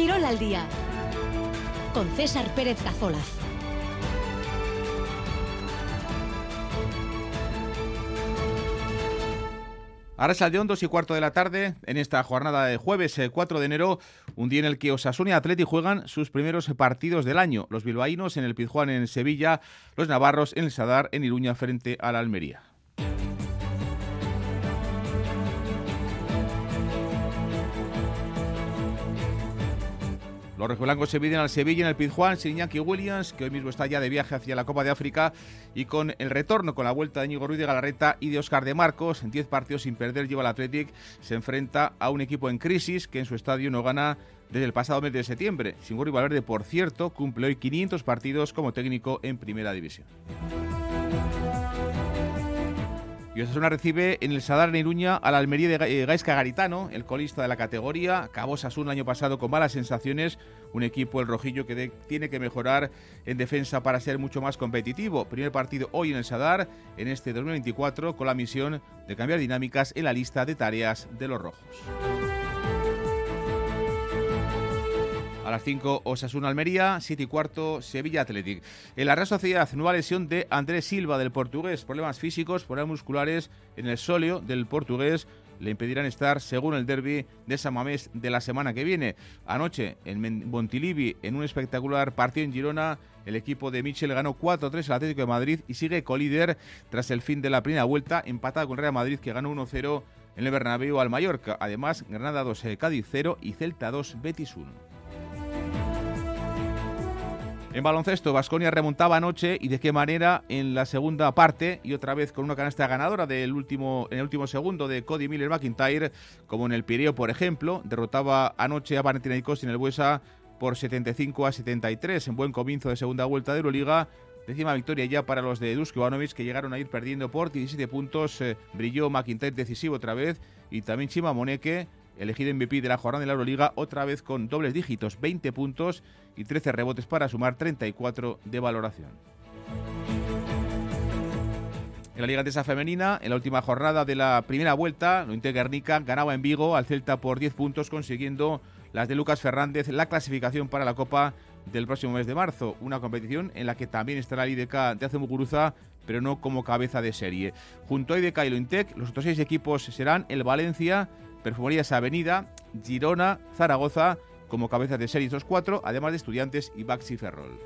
Quirol al día con César Pérez Cazolaz. Ahora salió 2 y cuarto de la tarde en esta jornada de jueves 4 eh, de enero, un día en el que Osasuna y Atleti juegan sus primeros partidos del año. Los bilbaínos en el Pizjuán en Sevilla, los navarros en el Sadar en Iruña frente a la Almería. Los rojiblancos se miden al Sevilla en el Pizjuán sin Iñaki Williams, que hoy mismo está ya de viaje hacia la Copa de África, y con el retorno con la vuelta de Íñigo Ruiz de Galarreta y de Oscar de Marcos, en 10 partidos sin perder lleva el Athletic, se enfrenta a un equipo en crisis que en su estadio no gana desde el pasado mes de septiembre. Singurri Valverde, por cierto, cumple hoy 500 partidos como técnico en Primera División. Y Osasuna recibe en el Sadar Iruña a la Almería de eh, Gaisca Garitano, el colista de la categoría. Acabó Osasuna el año pasado con malas sensaciones, un equipo el rojillo que tiene que mejorar en defensa para ser mucho más competitivo. Primer partido hoy en el Sadar en este 2024 con la misión de cambiar dinámicas en la lista de tareas de los rojos. A las 5, Osasuna Almería, 7 y cuarto, Sevilla Athletic. En la Real Sociedad, nueva lesión de Andrés Silva del portugués. Problemas físicos, problemas musculares en el sóleo del portugués le impedirán estar según el derby de San Mamés de la semana que viene. Anoche en Montilivi, en un espectacular partido en Girona, el equipo de Michel ganó 4-3 al Atlético de Madrid y sigue colíder tras el fin de la primera vuelta, empatado con Real Madrid que ganó 1-0 en el Bernabéu al Mallorca. Además, Granada 2, eh, Cádiz 0 y Celta 2, Betis 1. En baloncesto, Vasconia remontaba anoche y de qué manera en la segunda parte y otra vez con una canasta ganadora del último, en el último segundo de Cody Miller McIntyre, como en el Pireo, por ejemplo, derrotaba anoche a Panathinaikos en el Buesa por 75 a 73 en buen comienzo de segunda vuelta de Euroliga. Décima victoria ya para los de Dusko Ivanovic que llegaron a ir perdiendo por 17 puntos. Eh, brilló McIntyre decisivo otra vez y también Chima Moneke elegido MVP de la jornada de la Euroliga, otra vez con dobles dígitos, 20 puntos y 13 rebotes para sumar 34 de valoración. En la Liga Tesa Femenina, en la última jornada de la primera vuelta, Lointe Guernica ganaba en Vigo al Celta por 10 puntos, consiguiendo las de Lucas Fernández la clasificación para la Copa del próximo mes de marzo. Una competición en la que también estará el IDK de Muguruza, pero no como cabeza de serie. Junto a IDK y Lointec, los otros seis equipos serán el Valencia, Perfumerías Avenida, Girona, Zaragoza, como cabezas de serie estos cuatro, además de Estudiantes y Baxi Ferrol.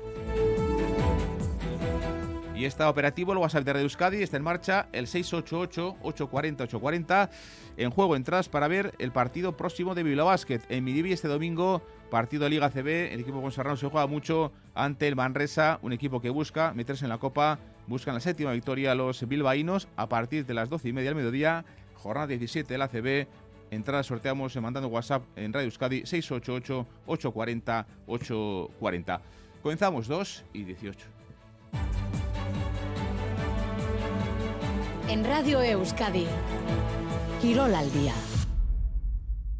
Y está operativo el WhatsApp de Radio Euskadi, está en marcha el 688-840-840. En juego entradas para ver el partido próximo de Bilbao Basket. En Midivi este domingo, partido de Liga CB. El equipo Serrano se juega mucho ante el Manresa, un equipo que busca meterse en la Copa. Buscan la séptima victoria los bilbaínos a partir de las 12 y media del mediodía. Jornada 17 de la CB Entradas sorteamos mandando WhatsApp en Radio Euskadi 688-840-840. Comenzamos 2 y 18. En Radio Euskadi, Quirol al día.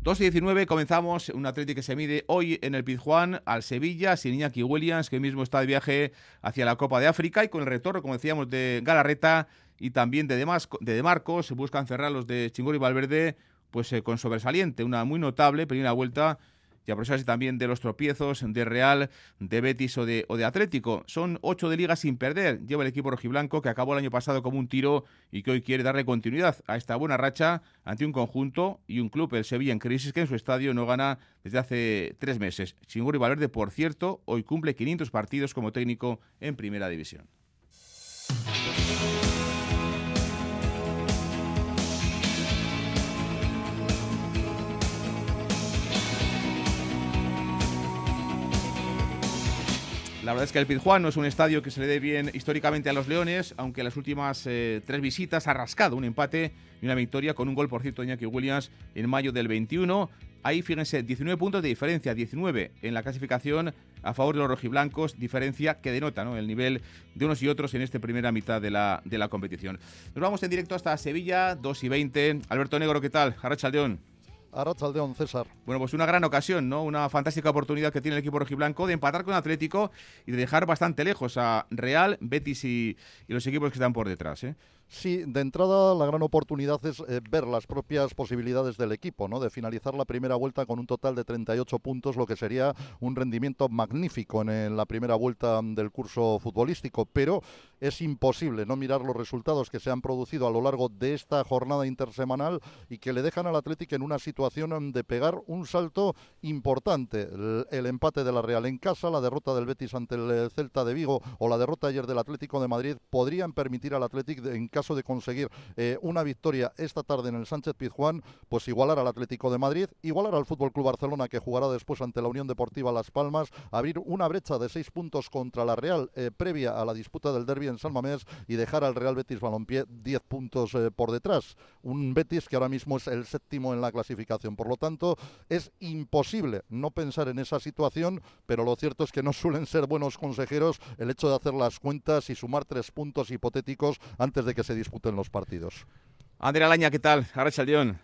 2 y 19 comenzamos un Atlético que se mide hoy en el Pizjuán al Sevilla, sin Iñaki Williams, que mismo está de viaje hacia la Copa de África y con el retorno, como decíamos, de Galarreta y también de, Demasco, de Demarcos. Buscan cerrar los de Chingori y Valverde pues eh, con sobresaliente, una muy notable primera vuelta y aprovecharse también de los tropiezos de Real, de Betis o de, o de Atlético. Son ocho de liga sin perder. Lleva el equipo rojiblanco que acabó el año pasado como un tiro y que hoy quiere darle continuidad a esta buena racha ante un conjunto y un club, el Sevilla en crisis, que en su estadio no gana desde hace tres meses. Chingurri Valverde, por cierto, hoy cumple 500 partidos como técnico en Primera División. La verdad es que el Pizjuán no es un estadio que se le dé bien históricamente a los Leones, aunque las últimas eh, tres visitas ha rascado un empate y una victoria con un gol, por cierto, de Iñaki Williams en mayo del 21. Ahí, fíjense, 19 puntos de diferencia, 19 en la clasificación a favor de los rojiblancos, diferencia que denota el nivel de unos y otros en esta primera mitad de la, de la competición. Nos vamos en directo hasta Sevilla, 2 y 20. Alberto Negro, ¿qué tal? León. Arrachaldeón, César. Bueno, pues una gran ocasión, ¿no? Una fantástica oportunidad que tiene el equipo rojiblanco de empatar con Atlético y de dejar bastante lejos a Real, Betis y, los equipos que están por detrás, ¿eh? Sí, de entrada la gran oportunidad es eh, ver las propias posibilidades del equipo, ¿no? De finalizar la primera vuelta con un total de 38 puntos, lo que sería un rendimiento magnífico en, la primera vuelta del curso futbolístico, pero es imposible no mirar los resultados que se han producido a lo largo de esta jornada intersemanal y que le dejan al Atlético en una situación de pegar un salto importante. El, el empate de la Real en casa, la derrota del Betis ante el Celta de Vigo o la derrota ayer del Atlético de Madrid podrían permitir al Atlético en caso de conseguir eh, una victoria esta tarde en el Sánchez Pizjuán, pues igualar al Atlético de Madrid, igualar al Fútbol Club Barcelona que jugará después ante la Unión Deportiva Las Palmas, abrir una brecha de seis puntos contra la Real eh, previa a la disputa del derby en San Mamés y dejar al Real Betis Balompié diez puntos eh, por detrás. Un Betis que ahora mismo es el séptimo en la clasificación. Por lo tanto, es imposible no pensar en esa situación, pero lo cierto es que no suelen ser buenos consejeros el hecho de hacer las cuentas y sumar tres puntos hipotéticos antes de que se disputen los partidos. Andrea Laña, ¿qué tal? Arracha León.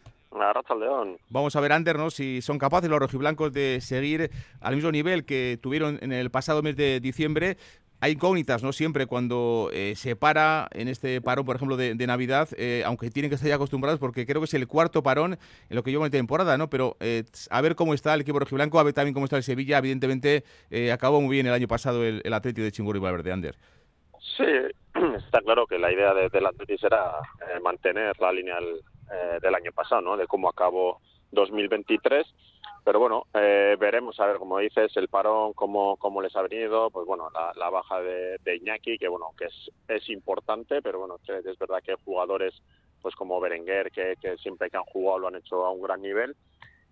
León. Vamos a ver, Ander, ¿no? si son capaces los rojiblancos de seguir al mismo nivel que tuvieron en el pasado mes de diciembre. Hay incógnitas, ¿no? Siempre cuando eh, se para en este parón, por ejemplo, de, Navidad, eh, aunque tienen que estar ya acostumbrados, porque creo que es el cuarto parón en lo que llevo en temporada, ¿no? Pero eh, a ver cómo está el equipo rojiblanco, a ver también cómo está el Sevilla. Evidentemente, acabó muy bien el año pasado el, el Atlético de Chingurri Valverde, Ander. Sí, está claro que la idea de, del Atlético era eh, mantener la línea eh, del año pasado, ¿no? De cómo acabó 2023. Pero bueno, eh, veremos, a ver, como dices, el parón, cómo, cómo les ha venido, pues bueno, la, baja de, Iñaki, que bueno, que es, es importante, pero bueno, es verdad que jugadores pues como Berenguer, que, que siempre que han jugado lo han hecho a un gran nivel,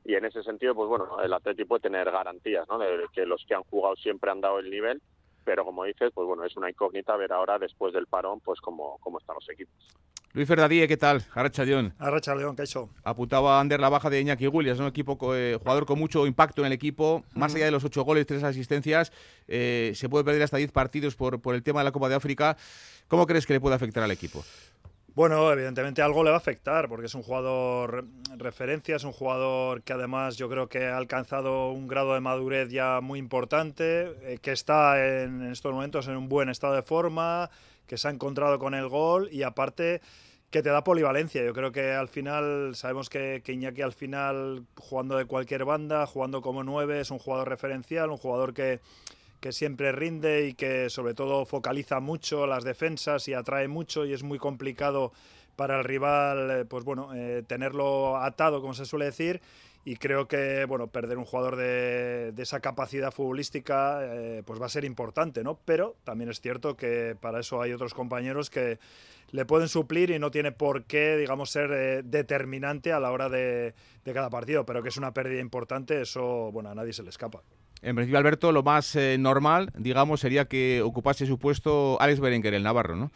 y en ese sentido, pues bueno, el Atlético puede tener garantías, ¿no? De que los que han jugado siempre han dado el nivel pero como dices, pues bueno, es una incógnita ver ahora después del parón, pues cómo, cómo están los equipos. Luis Ferdadí, ¿qué tal? Arracha León. Arracha León, ¿qué hecho? Apuntaba Ander la baja de Iñaki Williams, un equipo eh, jugador con mucho impacto en el equipo, más allá de los ocho goles, tres asistencias, eh, se puede perder hasta diez partidos por, por el tema de la Copa de África. ¿Cómo crees que le puede afectar al equipo? Bueno, evidentemente algo le va a afectar porque es un jugador referencia, es un jugador que además yo creo que ha alcanzado un grado de madurez ya muy importante, eh, que está en, estos momentos en un buen estado de forma, que se ha encontrado con el gol y aparte que te da polivalencia. Yo creo que al final, sabemos que, que, Iñaki al final, jugando de cualquier banda, jugando como nueve, es un jugador referencial, un jugador que, que siempre rinde y que sobre todo focaliza mucho las defensas y atrae mucho y es muy complicado para el rival, eh, pues bueno, eh, tenerlo atado, como se suele decir. Y creo que, bueno, perder un jugador de, esa capacidad futbolística, eh, pues va a ser importante, ¿no? Pero también es cierto que para eso hay otros compañeros que le pueden suplir y no tiene por qué, digamos, ser determinante a la hora de, de cada partido. Pero que es una pérdida importante, eso, bueno, a nadie se le escapa. En principio, Alberto, lo más eh, normal, digamos, sería que ocupase su puesto Alex Berenguer, el Navarro, ¿no?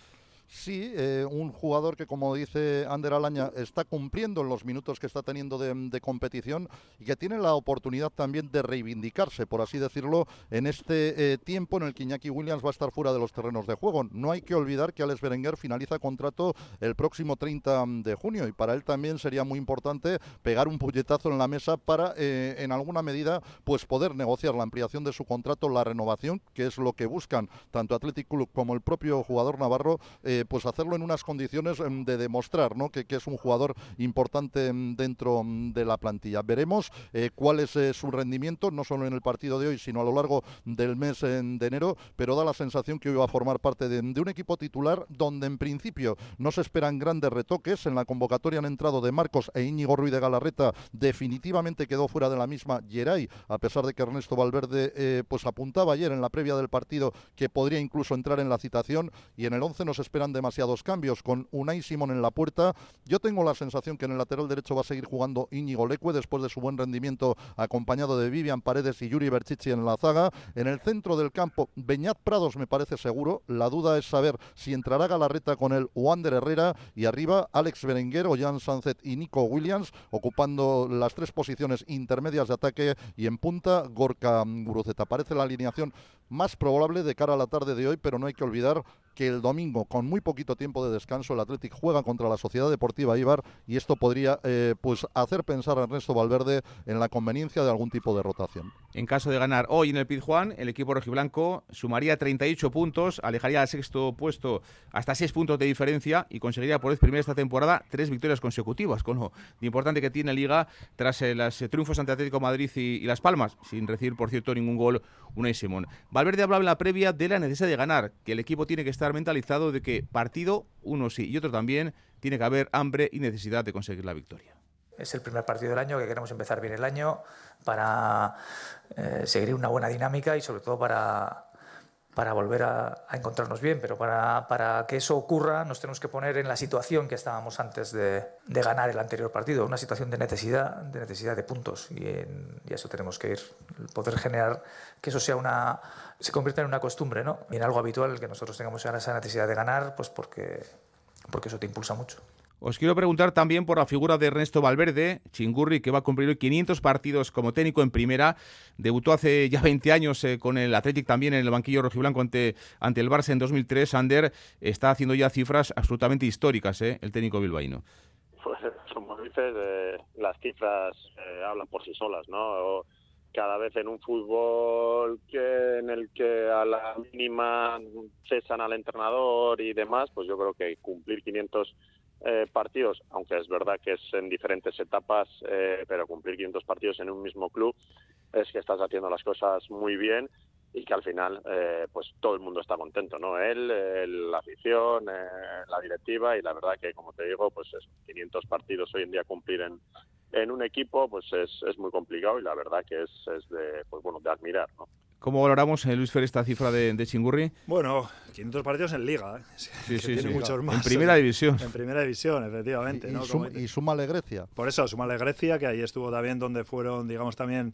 Sí, eh, un jugador que, como dice Ander Alaña, está cumpliendo en los minutos que está teniendo de, competición y que tiene la oportunidad también de reivindicarse, por así decirlo, en este eh, tiempo en el que Iñaki Williams va a estar fuera de los terrenos de juego. No hay que olvidar que Alex Berenguer finaliza contrato el próximo 30 de junio y para él también sería muy importante pegar un puñetazo en la mesa para, eh, en alguna medida, pues poder negociar la ampliación de su contrato, la renovación, que es lo que buscan tanto Athletic Club como el propio jugador navarro. Pues hacerlo en unas condiciones em, de demostrar ¿no? que, es un jugador importante em, dentro em, de la plantilla. Veremos eh, cuál es eh, su rendimiento, no solo en el partido de hoy, sino a lo largo del mes de enero, pero da la sensación que hoy va a formar parte de, un equipo titular donde en principio no se esperan grandes retoques. En la convocatoria han entrado de Marcos e Íñigo Ruiz de Galarreta, definitivamente quedó fuera de la misma Geray, a pesar de que Ernesto Valverde eh, pues apuntaba ayer en la previa del partido que podría incluso entrar en la citación y en el 11 nos esperan demasiados cambios. Con Unai Simón en la puerta, yo tengo la sensación que en el lateral derecho va a seguir jugando Íñigo Leque después de su buen rendimiento acompañado de Vivian Paredes y Yuri Berchichi en la zaga. En el centro del campo, Beñat Prados me parece seguro. La duda es saber si entrará Galarreta con el Wander Herrera y arriba Alex Berenguer, Jan Sanzet y Nico Williams ocupando las tres posiciones intermedias de ataque y en punta Gorka Guruceta. Parece la alineación más probable de cara a la tarde de hoy, pero no hay que olvidar que el domingo, con muy poquito tiempo de descanso, el Athletic juega contra la Sociedad Deportiva Ibar y esto podría eh, pues hacer pensar a Ernesto Valverde en la conveniencia de algún tipo de rotación. En caso de ganar hoy en el Pizjuán, el equipo rojiblanco sumaría 38 puntos, alejaría al sexto puesto hasta 6 puntos de diferencia y conseguiría por vez primera esta temporada tres victorias consecutivas, con lo importante que tiene Liga tras eh, los triunfos ante Atlético Madrid y, Las Palmas, sin recibir, por cierto, ningún gol Unai Simón. Valverde hablaba en la previa de la necesidad de ganar, que el equipo tiene que estar mentalizado de que partido, uno sí y otro también, tiene que haber hambre y necesidad de conseguir la victoria. Es el primer partido del año que queremos empezar bien el año para eh, seguir una buena dinámica y sobre todo para, para volver a, encontrarnos bien, pero para, que eso ocurra nos tenemos que poner en la situación que estábamos antes de, ganar el anterior partido, una situación de necesidad de, necesidad de puntos y, en, eso tenemos que ir, poder generar que eso sea una, se convierta en una costumbre, ¿no? y en algo habitual que nosotros tengamos esa necesidad de ganar, pues porque, porque eso te impulsa mucho. Os quiero preguntar también por la figura de Ernesto Valverde, Chingurri, que va a cumplir 500 partidos como técnico en primera. Debutó hace ya 20 años eh, con el Athletic también en el banquillo rojiblanco ante, ante el Barça en 2003. Ander está haciendo ya cifras absolutamente históricas, eh, el técnico bilbaíno. Pues como dices, eh, las cifras hablan por sí solas, ¿no? cada vez en un fútbol que en el que a la mínima cesan al entrenador y demás, pues yo creo que cumplir 500 eh, partidos, aunque es verdad que es en diferentes etapas, eh, pero cumplir 500 partidos en un mismo club es que estás haciendo las cosas muy bien y que al final eh, pues todo el mundo está contento, ¿no? Él, la afición, la directiva y la verdad que como te digo, pues es 500 partidos hoy en día cumplir en, en un equipo pues es, es muy complicado y la verdad que es, es de pues bueno de admirar, ¿no? ¿Cómo valoramos, eh, Luis Fer, esta cifra de, de, Chingurri? Bueno, 500 partidos en Liga. ¿eh? Sí, sí, sí. Muchos más. En primera división. En primera división, efectivamente. Y, ¿no? y, súmale Grecia. Por eso, súmale Grecia, que ahí estuvo también donde fueron, digamos, también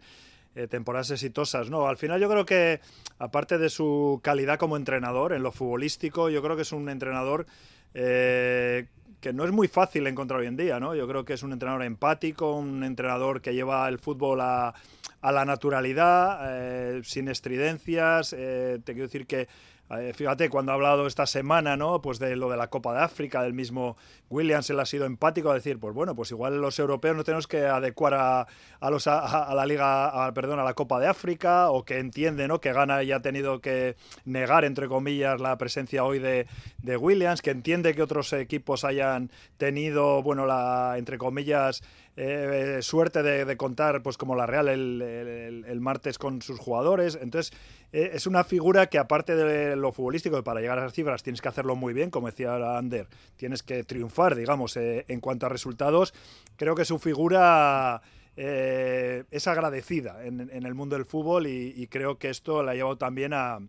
eh, temporadas exitosas. No, al final yo creo que, aparte de su calidad como entrenador en lo futbolístico, yo creo que es un entrenador que no es muy fácil encontrar hoy en día, ¿no? Yo creo que es un entrenador empático, un entrenador que lleva el fútbol a a la naturalidad, eh, sin estridencias. Eh, te quiero decir que fíjate, cuando ha hablado esta semana, ¿no? Pues de lo de la Copa de África, del mismo Williams, él ha sido empático a decir, pues bueno, pues igual los europeos no tenemos que adecuar a, a los, a, la Liga, a, perdón, a la Copa de África, o que entiende, ¿no? Que Gana ya ha tenido que negar, entre comillas, la presencia hoy de, de Williams, que entiende que otros equipos hayan tenido, bueno, la, entre comillas, eh, suerte de, contar, pues como la Real el, martes con sus jugadores. Entonces, eh, es una figura que aparte de lo futbolístico, para llegar a esas cifras tienes que hacerlo muy bien, como decía Ander, tienes que triunfar, digamos, eh, en cuanto a resultados. Creo que su figura... es agradecida en, el mundo del fútbol y, creo que esto la ha llevado también a,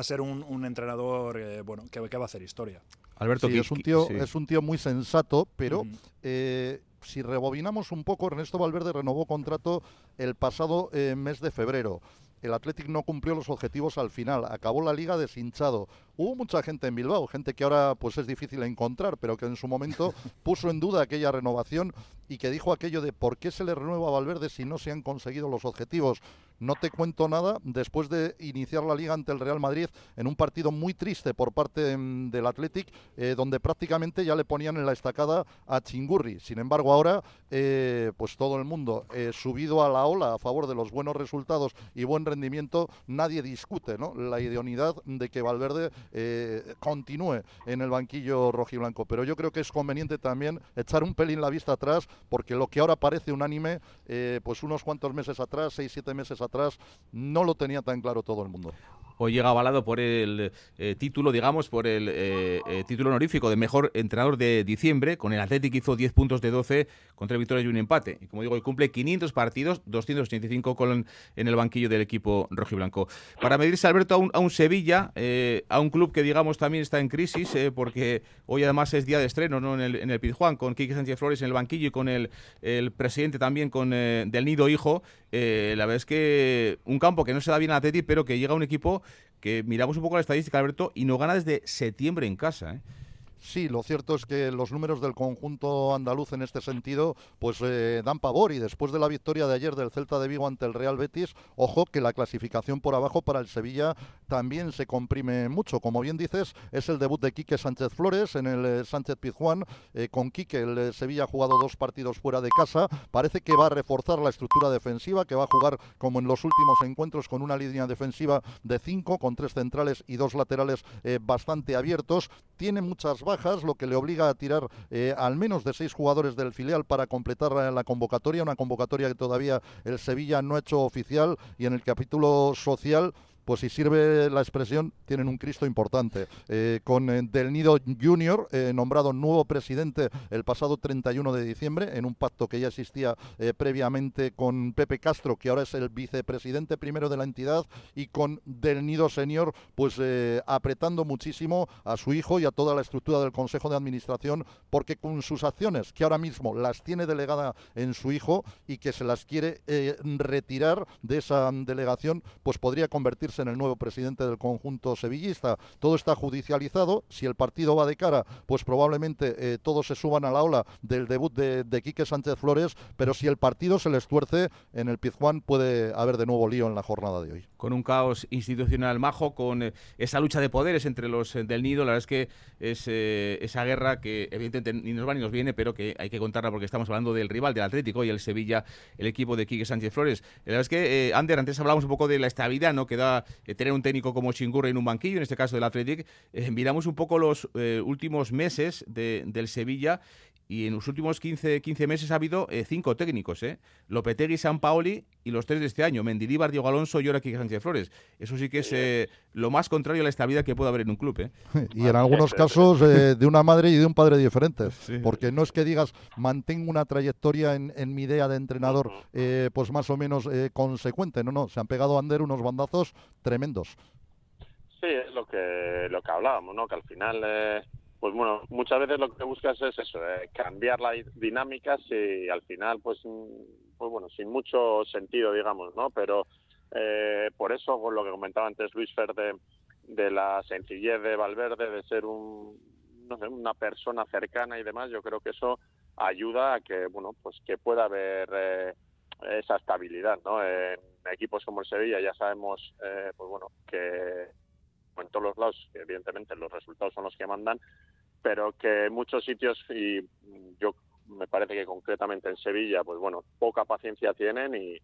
ser un, entrenador bueno que, va a hacer historia. Alberto, es un tío es un tío muy sensato, pero si rebobinamos un poco, Ernesto Valverde renovó contrato el pasado eh, mes de febrero. El Athletic no cumplió los objetivos al final, acabó la liga deshinchado. Hubo mucha gente en Bilbao, gente que ahora pues es difícil encontrar, pero que en su momento puso en duda aquella renovación y que dijo aquello de por qué se le renueva a Valverde si no se han conseguido los objetivos. No te cuento nada después de iniciar la liga ante el Real Madrid en un partido muy triste por parte mm, del Athletic, eh, donde prácticamente ya le ponían en la estacada a Chingurri. Sin embargo, ahora, eh, pues todo el mundo eh, subido a la ola a favor de los buenos resultados y buen rendimiento, nadie discute ¿no? la idoneidad de que Valverde continúe en el banquillo rojiblanco. Pero yo creo que es conveniente también echar un pelín la vista atrás, porque lo que ahora parece unánime, pues unos cuantos meses atrás, seis, siete meses atrás, atrás no lo tenía tan claro todo el mundo hoy llega avalado por el eh, título, digamos, por el eh, eh, título honorífico de mejor entrenador de diciembre. Con el Athletic hizo 10 puntos de 12 contra victorias y un empate. Y como digo, hoy cumple 500 partidos, 285 con, en el banquillo del equipo rojiblanco. Para medirse, Alberto, a un, a Sevilla, a un club que, digamos, también está en crisis, porque hoy además es día de estreno ¿no? en, el, en el Pizjuán, con Quique Sánchez Flores en el banquillo y con el, el presidente también con del Nido Hijo. la verdad es que un campo que no se da bien a Athletic, pero que llega un equipo que miramos un poco la estadística, Alberto, y no gana desde septiembre en casa. ¿eh? Sí, lo cierto es que los números del conjunto andaluz en este sentido pues eh, dan pavor y después de la victoria de ayer del Celta de Vigo ante el Real Betis, ojo que la clasificación por abajo para el Sevilla también se comprime mucho. Como bien dices, es el debut de Quique Sánchez Flores en el eh, Sánchez Pizjuán. Eh, con Quique el Sevilla ha jugado dos partidos fuera de casa. Parece que va a reforzar la estructura defensiva, que va a jugar como en los últimos encuentros con una línea defensiva de cinco, con tres centrales y dos laterales bastante abiertos. Tiene muchas bajas, lo que le obliga a tirar eh, al menos de seis jugadores del filial para completar la convocatoria, una convocatoria que todavía el Sevilla no ha hecho oficial y en el capítulo social pues si sirve la expresión, tienen un Cristo importante. Eh, con eh, Del Nido Junior, eh, nombrado nuevo presidente el pasado 31 de diciembre, en un pacto que ya existía previamente con Pepe Castro, que ahora es el vicepresidente primero de la entidad, y con Del Nido Senior, pues apretando muchísimo a su hijo y a toda la estructura del Consejo de Administración, porque con sus acciones, que ahora mismo las tiene delegada en su hijo y que se las quiere retirar de esa delegación, pues podría convertirse en el nuevo presidente del conjunto sevillista. Todo está judicializado. Si el partido va de cara, pues probablemente eh, todos se suban a la ola del debut de, Quique Sánchez Flores, pero si el partido se les tuerce, en el Pizjuán puede haber de nuevo lío en la jornada de hoy. Con un caos institucional majo, con eh, esa lucha de poderes entre los eh, del Nido, la verdad es que es esa guerra que evidentemente ni nos va ni nos viene, pero que hay que contarla porque estamos hablando del rival, del Atlético y el Sevilla, el equipo de Quique Sánchez Flores. La verdad es que, Ander, antes hablábamos un poco de la estabilidad ¿no? que da tener un técnico como Chingurri en un banquillo, en este caso del Athletic. Eh, miramos un poco los eh, últimos meses del Sevilla y en los últimos 15, 15 meses ha habido cinco técnicos, ¿eh? Lopetegui, San Paoli y los tres de este año, Mendilibar, Diego Alonso y ahora Quique Sánchez Flores. Eso sí que es lo más contrario a la estabilidad que puede haber en un club. ¿eh? Y en algunos casos de una madre y de un padre diferentes. Porque no es que digas, mantengo una trayectoria en, en mi idea de entrenador pues más o menos consecuente. No, no, se han pegado a Ander unos bandazos tremendos. Sí, es lo que, lo que hablábamos, ¿no? Que al final... Pues bueno, muchas veces lo que buscas es eso, eh, cambiar las dinámicas y al final, pues, mm, pues bueno, sin mucho sentido, digamos, ¿no? Pero eh, por eso, con lo que comentaba antes Luis Fer de, la sencillez de Valverde, de ser un, no sé, una persona cercana y demás, yo creo que eso ayuda a que, bueno, pues que pueda haber eh, esa estabilidad, ¿no? En equipos como el Sevilla ya sabemos, eh, pues bueno, que en todos los lados, evidentemente los resultados son los que mandan, pero que en muchos sitios, y yo me parece que concretamente en Sevilla, pues bueno, poca paciencia tienen y,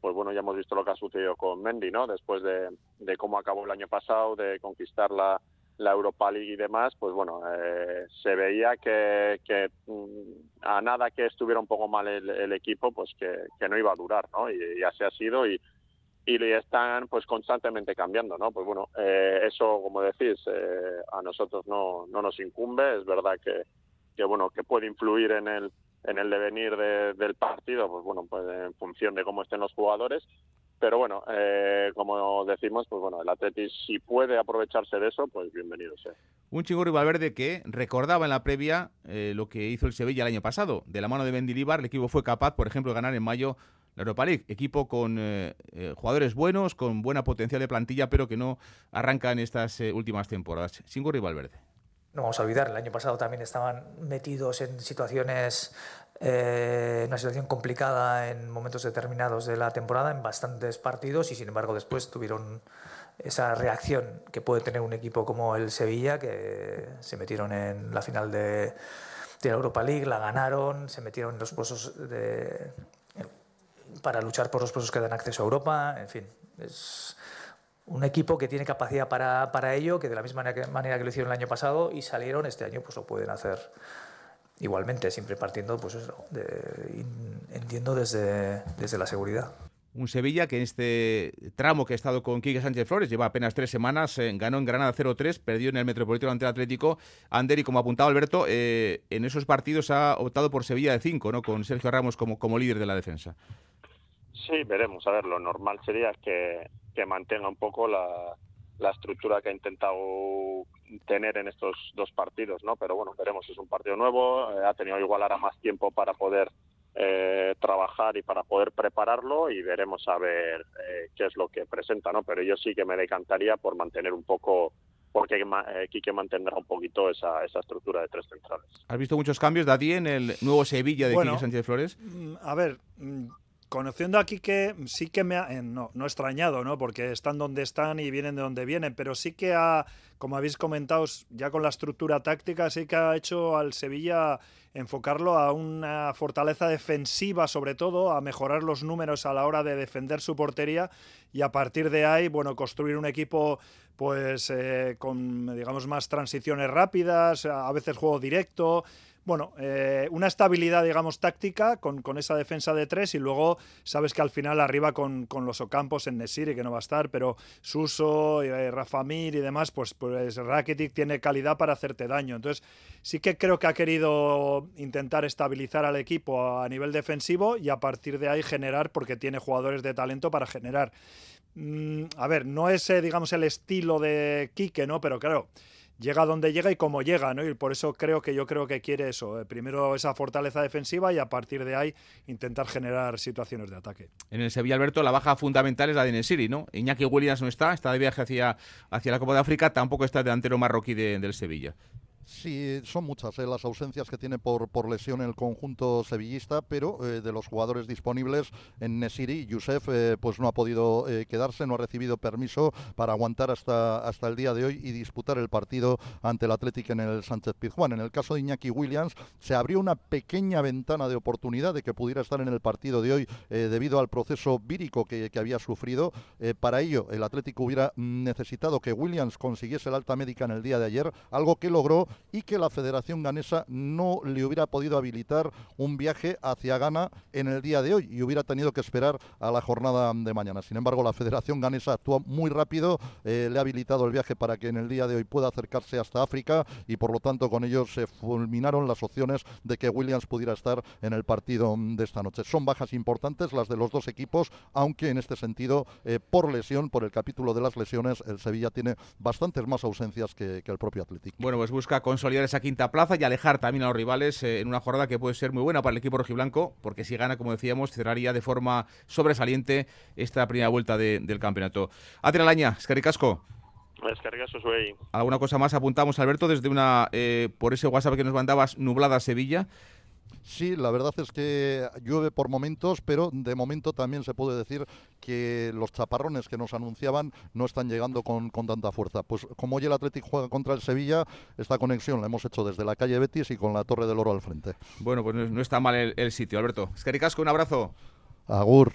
pues bueno, ya hemos visto lo que ha sucedido con Mendy, ¿no? Después de, cómo acabó el año pasado, de conquistar la, la Europa League y demás, pues bueno, eh, se veía que, mm, a nada que estuviera un poco mal el, equipo, pues que, que, no iba a durar, ¿no? Y, y así ha sido y, y están pues constantemente cambiando, ¿no? Pues bueno, eh, eso, como decís, eh, a nosotros no, no nos incumbe, es verdad que, que, bueno, que puede influir en el, en el devenir del partido, pues bueno, pues en función de cómo estén los jugadores, pero bueno, eh, como decimos, pues bueno, el Atletis si puede aprovecharse de eso, pues bienvenido sea. Un Chingurri Valverde que recordaba en la previa lo que hizo el Sevilla el año pasado. De la mano de Mendilibar, el equipo fue capaz, por ejemplo, de ganar en mayo Europa League. Equipo con eh, eh, jugadores buenos, con buena potencial de plantilla, pero que no arranca en estas eh, últimas temporadas. Sin y Valverde. No vamos a olvidar, el año pasado también estaban metidos en situaciones, una situación complicada en momentos determinados de la temporada, en bastantes partidos, y sin embargo después tuvieron esa reacción que puede tener un equipo como el Sevilla, que se metieron en la final de, de la Europa League, la ganaron, se metieron en los puestos de, para luchar por los puestos que dan acceso a Europa, en fin, es un equipo que tiene capacidad para, para ello, que de la misma manera que lo hicieron el año pasado y salieron, este año pues lo pueden hacer igualmente, siempre partiendo, pues eso, entiendo desde, desde la seguridad. Un Sevilla que en este tramo que ha estado con Quique Sánchez Flores lleva apenas tres semanas, eh, ganó en Granada 0-3, perdió en el Metropolitano ante Atlético. Ander, y como apuntaba Alberto, eh, en esos partidos ha optado por Sevilla de 5, ¿no? con Sergio Ramos como, como líder de la defensa. Sí, veremos. A ver, lo normal sería que, mantenga un poco la, estructura que ha intentado tener en estos dos partidos, ¿no? Pero bueno, veremos. Es un partido nuevo, eh, ha tenido igual ahora más tiempo para poder eh, trabajar y para poder prepararlo y veremos a ver eh, qué es lo que presenta, ¿no? Pero yo sí que me decantaría por mantener un poco porque hay que mantener un poquito esa, esa estructura de tres centrales. ¿Has visto muchos cambios, Dadí, en el nuevo Sevilla de bueno, Quique Sánchez Flores? Mm, a ver, mm, conociendo a Quique, sí que me ha, eh, no, no extrañado, ¿no? Porque están donde están y vienen de donde vienen, pero sí que ha, como habéis comentado, ya con la estructura táctica, sí que ha hecho al Sevilla enfocarlo a una fortaleza defensiva, sobre todo, a mejorar los números a la hora de defender su portería y a partir de ahí, bueno, construir un equipo pues eh, con digamos más transiciones rápidas, a veces juego directo, bueno, eh, una estabilidad, digamos, táctica con, con, esa defensa de tres y luego sabes que al final arriba con, con los Ocampos en Nesiri, que no va a estar, pero Suso, eh, Rafa y demás, pues, pues Rakitic tiene calidad para hacerte daño. Entonces, sí que creo que ha querido intentar estabilizar al equipo a nivel defensivo y a partir de ahí generar, porque tiene jugadores de talento para generar. Mm, a ver, no es, eh, digamos, el estilo de Quique, ¿no? Pero claro, llega donde llega y como llega, ¿no? Y por eso creo que yo creo que quiere eso. Eh, primero esa fortaleza defensiva y a partir de ahí intentar generar situaciones de ataque. En el Sevilla, Alberto, la baja fundamental es la de Nesiri, ¿no? Iñaki Williams no está, está de viaje hacia, hacia la Copa de África, tampoco está el delantero marroquí del Sevilla. Sí, son muchas eh, las ausencias que tiene por, por lesión el conjunto sevillista, pero eh, de los jugadores disponibles en Nesiri, Yusef eh, pues no ha podido quedarse, no ha recibido permiso para aguantar hasta, hasta el día de hoy y disputar el partido ante el Atlético en el Sánchez Pizjuán. En el caso de Iñaki Williams se abrió una pequeña ventana de oportunidad de que pudiera estar en el partido de hoy debido al proceso vírico que, que había sufrido. para ello, el Atlético hubiera necesitado que Williams consiguiese el alta médica en el día de ayer, algo que logró y que la Federación Ganesa no le hubiera podido habilitar un viaje hacia Ghana en el día de hoy y hubiera tenido que esperar a la jornada de mañana. Sin embargo, la Federación Ganesa actúa muy rápido, eh, le ha habilitado el viaje para que en el día de hoy pueda acercarse hasta África y por lo tanto con ello se fulminaron las opciones de que Williams pudiera estar en el partido de esta noche. Son bajas importantes las de los dos equipos, aunque en este sentido, eh, por lesión, por el capítulo de las lesiones, el Sevilla tiene bastantes más ausencias que, que el propio Atlético. Bueno, pues busca consolidar esa quinta plaza y alejar también a los rivales eh, en una jornada que puede ser muy buena para el equipo rojiblanco, porque si gana, como decíamos, cerraría de forma sobresaliente esta primera vuelta del campeonato. Atralaña, Escaricasco. ¿Alguna cosa más apuntamos, Alberto, desde una, eh, por ese WhatsApp que nos mandabas, nublada Sevilla? Sí, la verdad es que llueve por momentos, pero de momento también se puede decir que los chaparrones que nos anunciaban no están llegando con, tanta fuerza. Pues como hoy el Atlético juega contra el Sevilla, esta conexión la hemos hecho desde la calle Betis y con la Torre del Oro al frente. Bueno, pues no, está mal el, el sitio, Alberto. Escaricasco, un abrazo. Agur.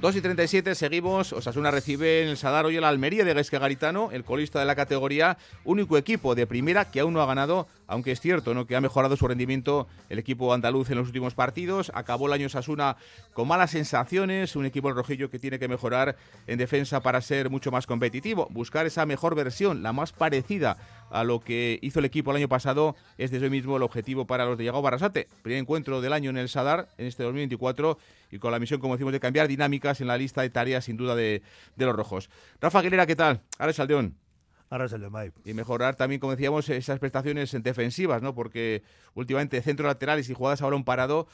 2 y 37, seguimos. Osasuna recibe en el Sadar hoy el Almería de Gaisque Garitano, el colista de la categoría, único equipo de primera que aún no ha ganado, aunque es cierto ¿no? que ha mejorado su rendimiento el equipo andaluz en los últimos partidos. Acabó el año Osasuna con malas sensaciones, un equipo rojillo que tiene que mejorar en defensa para ser mucho más competitivo, buscar esa mejor versión, la más parecida a lo que hizo el equipo el año pasado, es desde hoy mismo el objetivo para los de Yago Barrasate. Primer encuentro del año en el Sadar en este 2024 y con la misión, como decimos, de cambiar dinámicas en la lista de tareas, sin duda, de, los rojos. Rafa Aguilera, ¿qué tal? Ahora Saldeón. Ahora es el Y mejorar también, como decíamos, esas prestaciones defensivas, ¿no? Porque últimamente centros laterales y jugadas a balón parado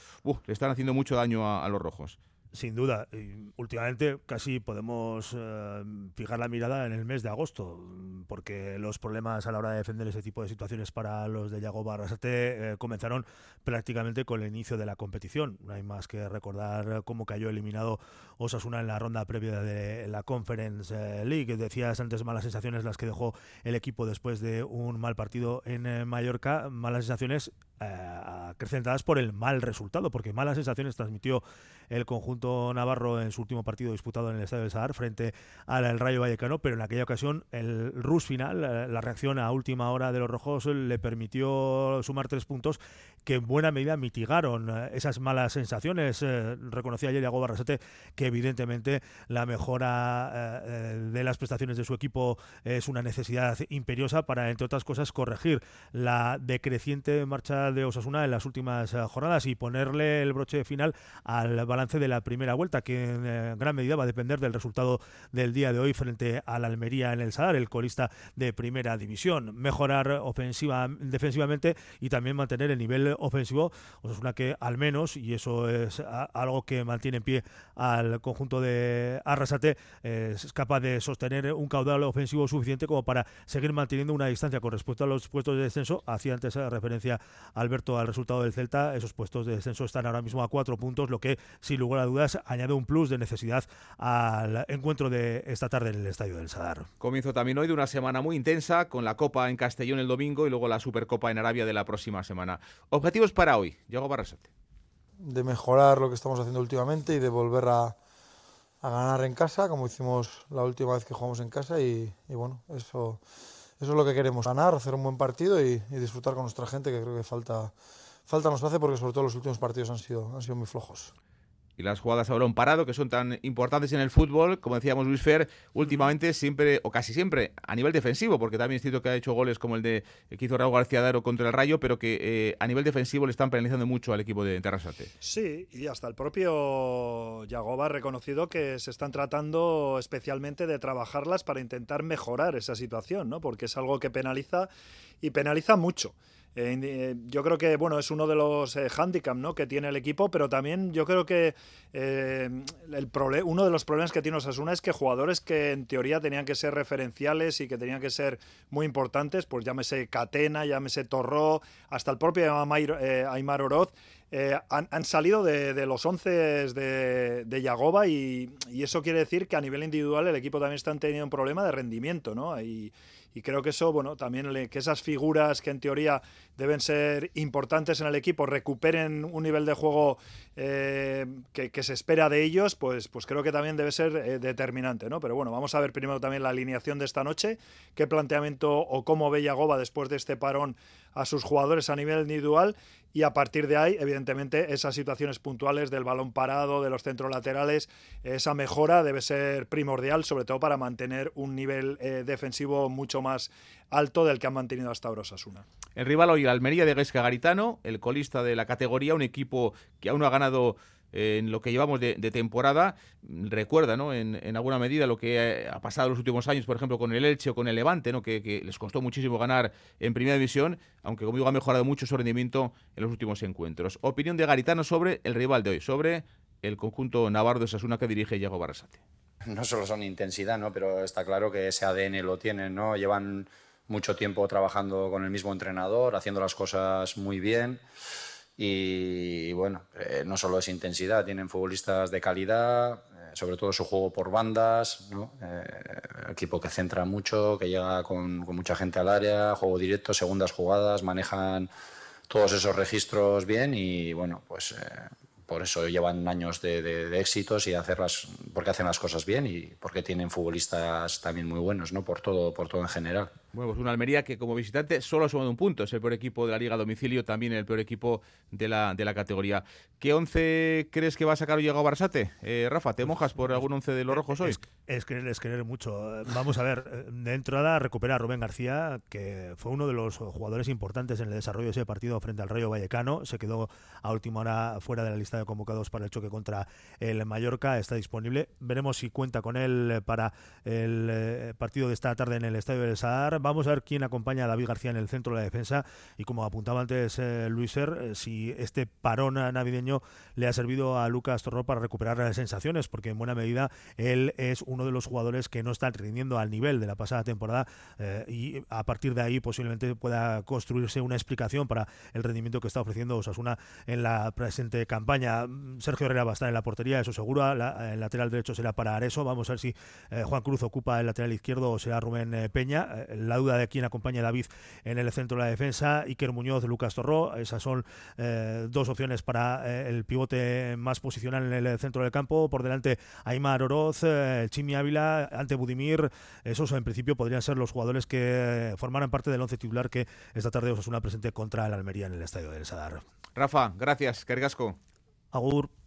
le están haciendo mucho daño a los rojos. Sin duda. últimamente casi podemos eh, fijar la mirada en el mes de agosto, porque los problemas a la hora de defender ese tipo de situaciones para los de Yago Barrasate eh, comenzaron prácticamente con el inicio de la competición. No hay más que recordar cómo cayó eliminado Osasuna en la ronda previa de la Conference eh, League. Decías antes malas sensaciones las que dejó el equipo después de un mal partido en Mallorca, malas sensaciones acrecentadas por el mal resultado, porque malas sensaciones transmitió el conjunto navarro en su último partido disputado en el Estadio del Sadar frente al Rayo Vallecano, pero en aquella ocasión el rush final, eh, la reacción a última hora de los rojos le permitió sumar tres puntos que en buena medida mitigaron eh, esas malas sensaciones. Eh, reconocía ayer Iago Barrasete que evidentemente la mejora de las prestaciones de su equipo es una necesidad imperiosa para, entre otras cosas, corregir la decreciente marcha de Osasuna en las últimas jornadas y ponerle el broche final al balance de la primera vuelta, que en eh, gran medida va a depender del resultado del día de hoy frente al Almería en el Sadar, el colista de primera división. Mejorar ofensiva, defensivamente y también mantener el nivel ofensivo. una que al menos, y eso es algo que mantiene en pie al conjunto de Arrasate, es capaz de sostener un caudal ofensivo suficiente como para seguir manteniendo una distancia con respecto a los puestos de descenso. Hacía antes referencia Alberto al resultado del Celta. Esos puestos de descenso están ahora mismo a cuatro puntos, lo que sin lugar a dudas añade un plus de necesidad al encuentro de esta tarde en el Estadio del Sadar. Comienzo también hoy de una semana muy intensa con la Copa en Castellón el domingo y luego la Supercopa en Arabia de la próxima semana. Objetivos para hoy, Diego Barrasate. De mejorar lo que estamos haciendo últimamente y de volver a, a ganar en casa, como hicimos la última vez que jugamos en casa y, bueno, eso, eso es lo que queremos, ganar, hacer un buen partido y, y, disfrutar con nuestra gente, que creo que falta, falta nos hace porque sobre todo los últimos partidos han sido, han sido muy flojos y las jugadas a balón parado, que son tan importantes en el fútbol, como decíamos Luis Fer, últimamente siempre, o casi siempre, a nivel defensivo, porque también es cierto que ha hecho goles como el de que hizo Raúl García Daro contra el Rayo, pero que eh, a nivel defensivo le están penalizando mucho al equipo de Terrasate. Sí, y hasta el propio Yagoba ha reconocido que se están tratando especialmente de trabajarlas para intentar mejorar esa situación, ¿no? porque es algo que penaliza y penaliza mucho. Eh, yo creo que bueno es uno de los eh, handicaps ¿no? que tiene el equipo, pero también yo creo que eh, el uno de los problemas que tiene Osasuna es que jugadores que en teoría tenían que ser referenciales y que tenían que ser muy importantes, pues llámese Catena, llámese Torró, hasta el propio Aymar Oroz, han, salido de, los 11 de, de Yagoba y, y, eso quiere decir que a nivel individual el equipo también está teniendo un problema de rendimiento, ¿no? Y, y creo que eso, bueno, también que esas figuras que en teoría deben ser importantes en el equipo recuperen un nivel de juego eh, que, se espera de ellos, pues, pues creo que también debe ser eh, determinante, ¿no? Pero bueno, vamos a ver primero también la alineación de esta noche, qué planteamiento o cómo ve Yagoba después de este parón a sus jugadores a nivel individual y a partir de ahí, evidentemente, esas situaciones puntuales del balón parado, de los centros laterales, esa mejora debe ser primordial, sobre todo para mantener un nivel eh, defensivo mucho más alto del que han mantenido hasta ahora Osasuna. El rival hoy, Almería de Guesca Garitano, el colista de la categoría, un equipo que aún no ha ganado en lo que llevamos de, temporada, recuerda ¿no? En, alguna medida lo que ha pasado en los últimos años, por ejemplo, con el Elche o con el Levante, ¿no? que, les costó muchísimo ganar en primera división, aunque como digo ha mejorado mucho su rendimiento en los últimos encuentros. Opinión de Garitano sobre el rival de hoy, sobre el conjunto navarro de Sasuna que dirige Iago Barrasate. No solo son intensidad, ¿no? pero está claro que ese ADN lo tienen, ¿no? llevan mucho tiempo trabajando con el mismo entrenador, haciendo las cosas muy bien. Y bueno, eh, no solo es intensidad, tienen futbolistas de calidad, eh, sobre todo su juego por bandas, ¿no? Eh, equipo que centra mucho, que llega con, mucha gente al área, juego directo, segundas jugadas, manejan todos esos registros bien y bueno, pues por eso llevan años de, éxitos y hacerlas porque hacen las cosas bien y porque tienen futbolistas también muy buenos, ¿no? Por todo, por todo en general. Bueno, pues una Almería que como visitante solo ha sumado un punto, es el peor equipo de la Liga a domicilio, también el peor equipo de la, de la categoría. ¿Qué once crees que va a sacar Diego Barsate? Eh, Rafa, ¿te mojas por algún once de los rojos hoy? Es, querer, es querer mucho. Vamos a ver, de entrada recupera a Rubén García, que fue uno de los jugadores importantes en el desarrollo de ese partido frente al Rayo Vallecano, se quedó a última hora fuera de la lista de convocados para el choque contra el Mallorca, está disponible. Veremos si cuenta con él para el eh, partido de esta tarde en el Estadio del Sadar Vamos a ver quién acompaña a David García en el centro de la defensa y como apuntaba antes eh, Luis eh, si este parón navideño le ha servido a Lucas Torró para recuperar las sensaciones, porque en buena medida él es uno de los jugadores que no están rindiendo al nivel de la pasada temporada eh, y a partir de ahí posiblemente pueda construirse una explicación para el rendimiento que está ofreciendo Osasuna en la presente campaña. Sergio Herrera va a estar en la portería, eso seguro. el lateral derecho será para Areso. Vamos a ver si Juan Cruz ocupa el lateral izquierdo o será Rubén Peña. La duda de quién acompaña a David en el centro de la defensa, Iker Muñoz, Lucas Torró, esas son eh, dos opciones para eh, el pivote más posicional en el centro del campo, por delante Aymar Oroz, eh, Chimi Ávila, ante Budimir, esos en principio podrían ser los jugadores que formaran parte del once titular que esta tarde os una presente contra el Almería en el estadio del Sadar. Rafa, gracias, Cargasco. Agur.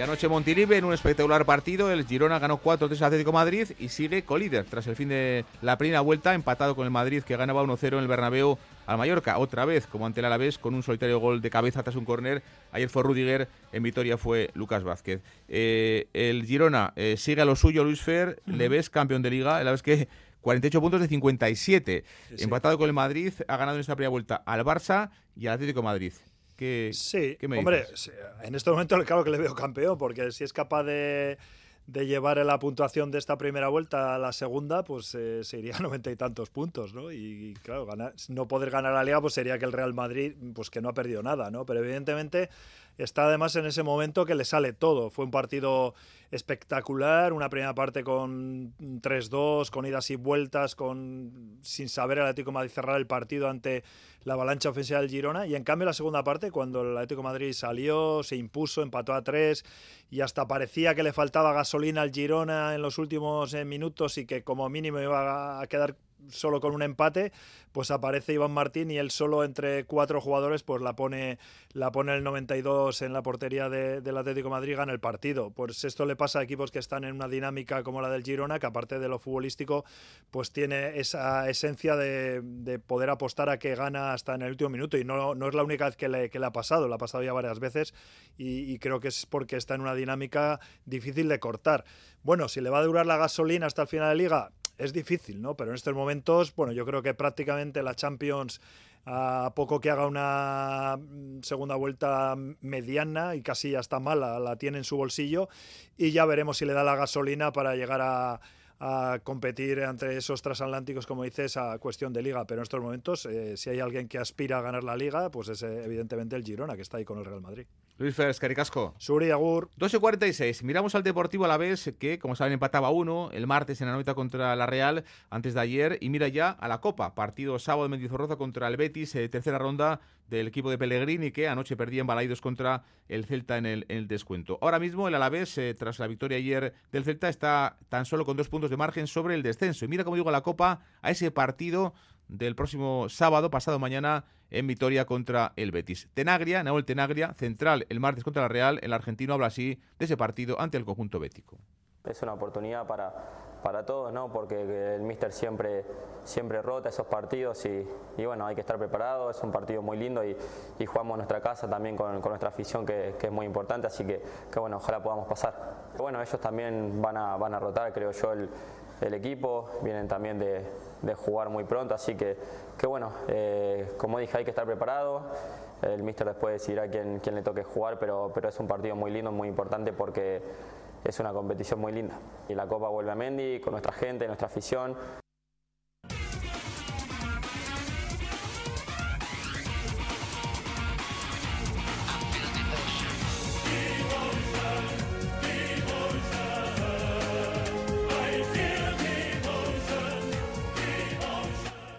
Y anoche Montilive en un espectacular partido, el Girona ganó 4-3 al Atlético Madrid y sigue colíder tras el fin de la primera vuelta, empatado con el Madrid que ganaba 1-0 en el Bernabéu al Mallorca, otra vez como ante el Alavés con un solitario gol de cabeza tras un córner. Ayer fue Rudiger, en Vitoria fue Lucas Vázquez. Eh, el Girona eh, sigue a lo suyo, Luis Fer, le ves campeón de liga, la vez que 48 puntos de 57, empatado con el Madrid, ha ganado en esta primera vuelta al Barça y al Atlético Madrid sí, hombre, en este momento claro que le veo campeón, porque si es capaz de, llevar la puntuación de esta primera vuelta a la segunda, pues eh, se iría a noventa y tantos puntos, ¿no? Y, claro, no poder ganar la liga, pues sería que el Real Madrid, pues que no ha perdido nada, ¿no? Pero evidentemente está además en ese momento que le sale todo. Fue un partido espectacular, una primera parte con 3-2, con idas y vueltas, con sin saber el Atlético Madrid cerrar el partido ante la avalancha ofensiva del Girona y en cambio la segunda parte cuando el Atlético Madrid salió, se impuso, empató a 3 y hasta parecía que le faltaba gasolina al Girona en los últimos eh, minutos y que como mínimo iba a quedar solo con un empate, pues aparece Iván Martín y él solo entre cuatro jugadores pues la pone, la pone el 92 en la portería del Atlético Madrid, gana el partido. Pues esto le pasa a equipos que están en una dinámica como la del Girona, que aparte de lo futbolístico, pues tiene esa esencia de, poder apostar a que gana hasta en el último minuto y no, no es la única vez que le, que le ha pasado, le ha pasado ya varias veces y, y creo que es porque está en una dinámica difícil de cortar. Bueno, si le va a durar la gasolina hasta el final de liga, es difícil, ¿no? Pero en estos momentos, bueno, yo creo que prácticamente la Champions a poco que haga una mm, segunda vuelta mediana y casi ya está mala, la tiene en su bolsillo y ya veremos si le da la gasolina para llegar a, a competir entre esos transatlánticos, como dices, a cuestión de liga. Pero en estos momentos, eh, si hay alguien que aspira a ganar la liga, pues es eh, evidentemente el Girona, que está ahí con el Real Madrid. Luis Férez, Caricasco. Suri, Agur. 2 y 46. Miramos al Deportivo a la vez, que, como saben, empataba uno el martes en la noche contra la Real, antes de ayer. Y mira ya a la Copa. Partido sábado de Mendizorroza contra el Betis, eh, tercera ronda del equipo de Pellegrini, que anoche perdía en Balaidos contra el Celta en el, descuento. Ahora mismo el Alavés, tras la victoria ayer del Celta, está tan solo con dos puntos de margen sobre el descenso. Y mira cómo digo la Copa a ese partido del próximo sábado, pasado mañana, en Vitoria contra el Betis. Tenagria, Nahuel Tenagria, central el martes contra la Real, el argentino habla así de ese partido ante el conjunto bético. Es una oportunidad para, para todos, ¿no? porque el míster siempre, siempre rota esos partidos y, bueno, hay que estar preparado, es un partido muy lindo y, jugamos nuestra casa también con, nuestra afición que, es muy importante, así que, bueno, ojalá podamos pasar. Bueno, ellos también van a, van a rotar, creo yo, el, el equipo, vienen también de, de, jugar muy pronto, así que, que bueno, eh, como dije, hay que estar preparado. El míster después decidirá quién, quién le toque jugar, pero, pero es un partido muy lindo, muy importante porque es una competición muy linda. Y la Copa vuelve a Mendy con nuestra gente, nuestra afición.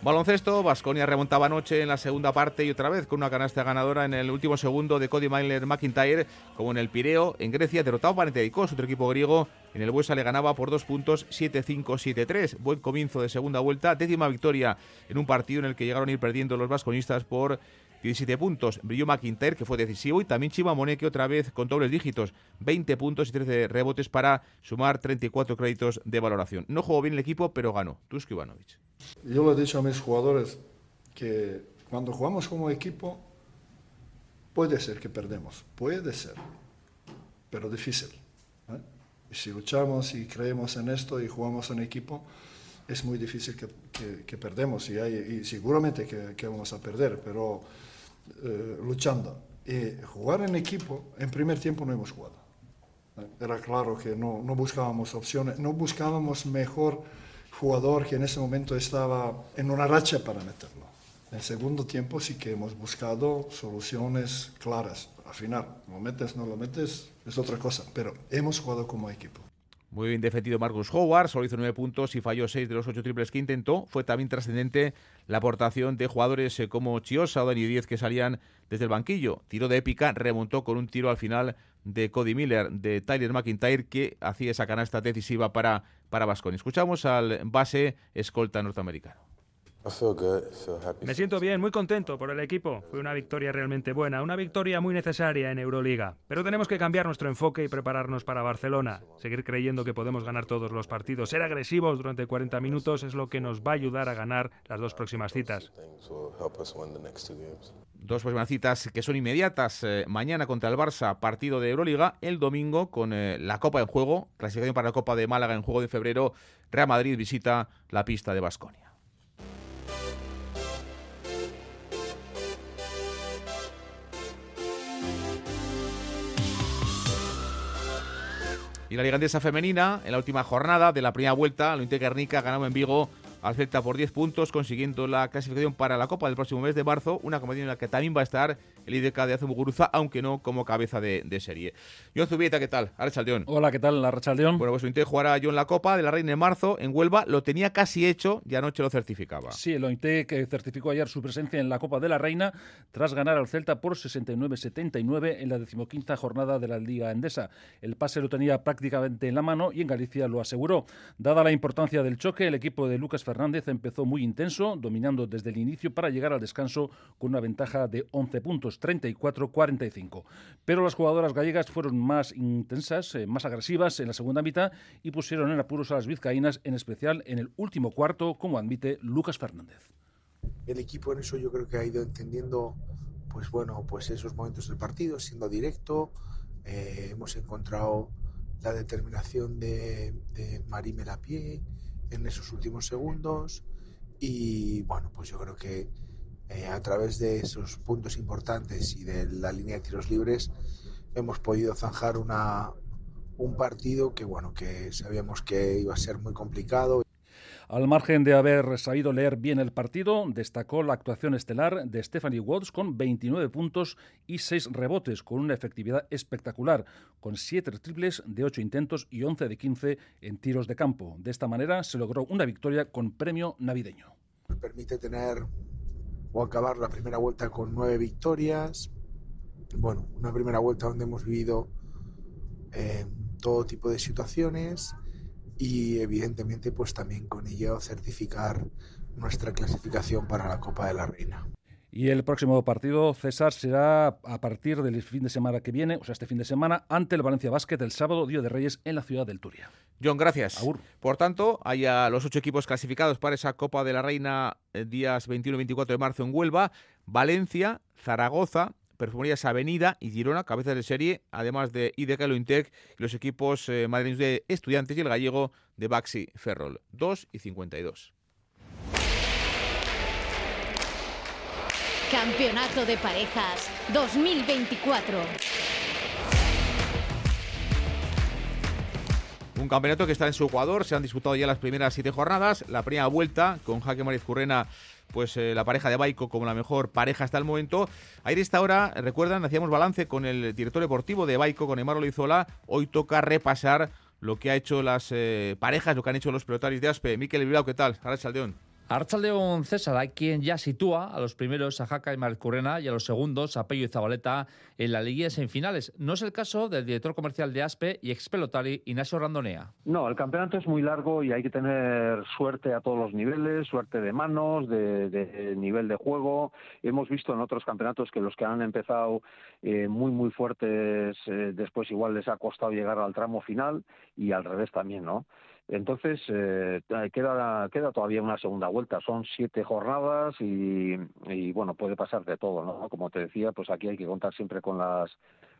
Baloncesto, Vasconia remontaba anoche en la segunda parte y otra vez con una canasta ganadora en el último segundo de Cody Myler McIntyre, como en el Pireo, en Grecia, derrotado Panathinaikos, otro equipo griego. En el Buesa le ganaba por dos puntos 7-5, 7-3. Buen comienzo de segunda vuelta, décima victoria en un partido en el que llegaron a ir perdiendo los vasconistas por 17 puntos. Brilló McIntyre, que fue decisivo, y también Chiva que otra vez con dobles dígitos, 20 puntos y 13 rebotes para sumar 34 créditos de valoración. No jugó bien el equipo, pero ganó. Tusk Ivanovic. Yo le he dicho a mis jugadores que cuando jugamos como equipo, puede ser que perdemos, puede ser, pero difícil. ¿eh? Y si luchamos y creemos en esto y jugamos en equipo, es muy difícil que, que, perdemos y, hay, y seguramente que, que, vamos a perder, pero eh, luchando. Y jugar en equipo, en primer tiempo no hemos jugado. Era claro que no, no buscábamos opciones, no buscábamos mejor jugador que en ese momento estaba en una racha para meterlo. En segundo tiempo sí que hemos buscado soluciones claras. Al final, lo metes, no lo metes, es otra cosa, pero hemos jugado como equipo. Muy bien defendido Marcus Howard, solo hizo nueve puntos y falló seis de los ocho triples que intentó. Fue también trascendente la aportación de jugadores eh, como Chiosa o Dani Diez que salían desde el banquillo. Tiro de épica, remontó con un tiro al final de Cody Miller, de Tyler McIntyre, que hacía esa canasta decisiva para para Escuchamos al base escolta norteamericano. Me siento bien, muy contento por el equipo. Fue una victoria realmente buena, una victoria muy necesaria en Euroliga. Pero tenemos que cambiar nuestro enfoque y prepararnos para Barcelona. Seguir creyendo que podemos ganar todos los partidos. Ser agresivos durante 40 minutos es lo que nos va a ayudar a ganar las dos próximas citas. Dos próximas citas que son inmediatas. Eh, mañana contra el Barça, partido de Euroliga. El domingo con eh, la Copa en juego, clasificación para la Copa de Málaga en juego de febrero. Real Madrid visita la pista de Basconia. Y la Liga Andesa femenina, en la última jornada de la primera vuelta, lo Guernica ganaba en Vigo al Celta por 10 puntos, consiguiendo la clasificación para la Copa del próximo mes de marzo, una competición en la que también va a estar el IDK de Azumuguruza, aunque no como cabeza de, serie. John Zubieta, ¿qué tal? Arrachaldeón. Hola, ¿qué tal? Arrachaldeón. Bueno, pues Ointe jugará yo en la Copa de la Reina en marzo en Huelva, lo tenía casi hecho y anoche lo certificaba. Sí, el Ointe que certificó ayer su presencia en la Copa de la Reina tras ganar al Celta por 69-79 en la decimoquinta jornada de la Liga Endesa. El pase lo tenía prácticamente en la mano y en Galicia lo aseguró. Dada la importancia del choque, el equipo de Lucas Fernández empezó muy intenso, dominando desde el inicio para llegar al descanso con una ventaja de 11 puntos. 34-45. Pero las jugadoras gallegas fueron más intensas, eh, más agresivas en la segunda mitad y pusieron en apuros a las vizcaínas, en especial en el último cuarto, como admite Lucas Fernández. El equipo en eso yo creo que ha ido entendiendo pues bueno, pues esos momentos del partido, siendo directo. Eh, hemos encontrado la determinación de, de Marie en esos últimos segundos y bueno, pues yo creo que eh, a través de esos puntos importantes y de la línea de tiros libres hemos podido zanjar una, un partido que bueno que sabíamos que iba a ser muy complicado. Al margen de haber sabido leer bien el partido, destacó la actuación estelar de Stephanie Watts con 29 puntos y 6 rebotes, con una efectividad espectacular, con 7 triples de 8 intentos y 11 de 15 en tiros de campo. De esta manera se logró una victoria con premio navideño. Permite tener o acabar la primera vuelta con nueve victorias. Bueno, una primera vuelta donde hemos vivido eh, todo tipo de situaciones y evidentemente pues también con ello certificar nuestra clasificación para la Copa de la Reina. Y el próximo partido, César, será a partir del fin de semana que viene, o sea, este fin de semana, ante el Valencia Basket el sábado, Día de Reyes, en la ciudad del Turia. John, gracias. Por tanto, hay a los ocho equipos clasificados para esa Copa de la Reina eh, días 21 y 24 de marzo en Huelva, Valencia, Zaragoza, Perfumerías Avenida y Girona, cabezas de serie, además de IDK Lointec y los equipos eh, madrileños de Estudiantes y el gallego de Baxi Ferrol. 2 y 52. Campeonato de Parejas 2024. Un campeonato que está en su Ecuador, se han disputado ya las primeras siete jornadas, la primera vuelta con Jaque Mariz Currena, pues eh, la pareja de Baico como la mejor pareja hasta el momento. Ayer esta hora, recuerdan, hacíamos balance con el director deportivo de Baico, con Emaro Lizola, hoy toca repasar lo que ha hecho las eh, parejas, lo que han hecho los pelotarios de Aspe. Miquel Bilbao, ¿qué tal? Ahora Saldeón. Archaldeón César, hay quien ya sitúa a los primeros a Jaca y Marcurrena y a los segundos a Pello y Zabaleta en la liguilla semifinales. No es el caso del director comercial de Aspe y ex pelotari Ignacio Randonea. No, el campeonato es muy largo y hay que tener suerte a todos los niveles, suerte de manos, de, nivel de juego. Hemos visto en otros campeonatos que los que han empezado eh, muy muy fuertes eh, después igual les ha costado llegar al tramo final y al revés también, ¿no? Entonces, eh, queda, queda todavía una segunda vuelta. Son siete jornadas y, y, bueno, puede pasar de todo, ¿no? Como te decía, pues aquí hay que contar siempre con las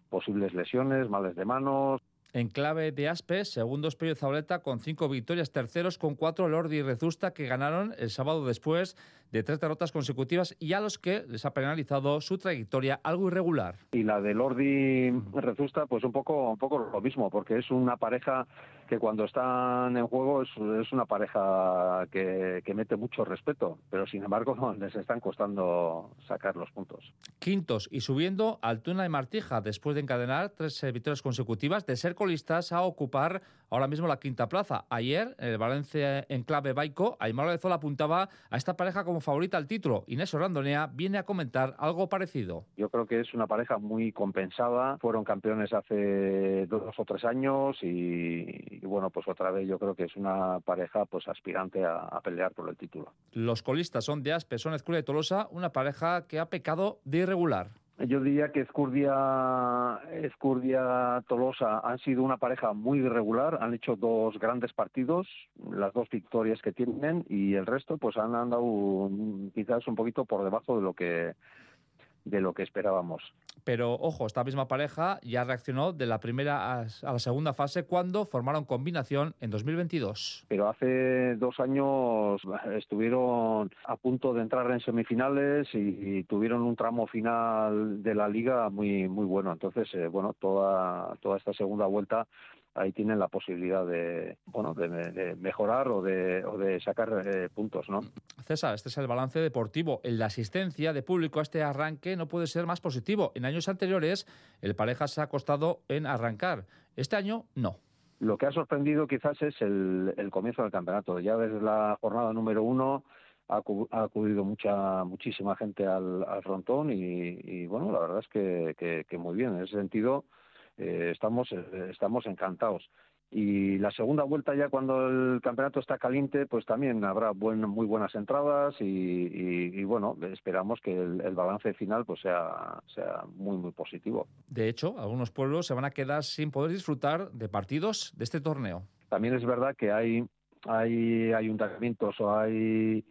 posibles lesiones, males de manos. En clave de Aspe, segundos Pello Zabaleta con cinco victorias, terceros con cuatro Lordi y Rezusta que ganaron el sábado después de tres derrotas consecutivas y a los que les ha penalizado su trayectoria algo irregular. Y la de Lordi Rezusta, pues un poco, un poco lo mismo, porque es una pareja que cuando están en juego es, una pareja que, mete mucho respeto, pero sin embargo les están costando sacar los puntos. Quintos y subiendo Altuna y Martija después de encadenar tres eh, victorias consecutivas de ser colistas a ocupar ahora mismo la quinta plaza. Ayer, el Valencia en clave Baico, Aymar Zola apuntaba a esta pareja como favorita al título. Inés Orandonea viene a comentar algo parecido. Yo creo que es una pareja muy compensada. Fueron campeones hace dos o tres años y, bueno, pues otra vez yo creo que es una pareja pues aspirante a, pelear por el título. Los colistas son de Aspe, son Escuela y Tolosa, una pareja que ha pecado de irregular. Yo diría que Escurdia, Escurdia Tolosa han sido una pareja muy irregular, han hecho dos grandes partidos, las dos victorias que tienen y el resto pues han andado quizás un poquito por debajo de lo que de lo que esperábamos. Pero ojo, esta misma pareja ya reaccionó de la primera a la segunda fase cuando formaron combinación en 2022. Pero hace dos años estuvieron a punto de entrar en semifinales y, tuvieron un tramo final de la liga muy muy bueno. Entonces, eh, bueno, toda toda esta segunda vuelta ahí tienen la posibilidad de bueno de, mejorar o de, o de sacar eh, puntos no César este es el balance deportivo. La asistencia de público a este arranque no puede ser más positivo. En años anteriores el pareja se ha costado en arrancar. Este año no. Lo que ha sorprendido quizás es el, comienzo del campeonato. Ya desde la jornada número uno ha, acudido mucha muchísima gente al, frontón y, bueno la verdad es que, que muy bien. En ese sentido eh, estamos, eh, estamos encantados. Y la segunda vuelta ya cuando el campeonato está caliente, pues también habrá muy buenas entradas y, bueno, esperamos que el, balance final pues sea, sea muy, muy positivo. De hecho, algunos pueblos se van a quedar sin poder disfrutar de partidos de este torneo. También es verdad que hay, hay ayuntamientos o hay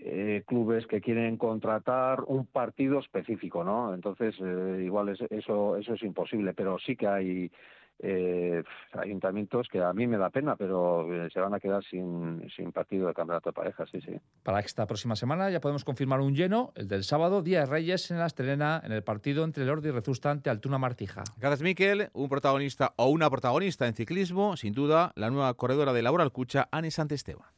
eh, clubes que quieren contratar un partido específico, ¿no? Entonces, eh, igual eso, eso es imposible, pero sí que hay eh, ayuntamientos que a mí me da pena, pero se van a quedar sin, sin partido de campeonato de parejas, sí, sí. Para esta próxima semana ya podemos confirmar un lleno, el del sábado, Día de Reyes en la Estrena, en el partido entre el Ordi y Rezusta ante Altuna Martija. Gracias, Miquel. Un protagonista o una protagonista en ciclismo, sin duda, la nueva corredora de Laboral Cucha, Ani Santesteban.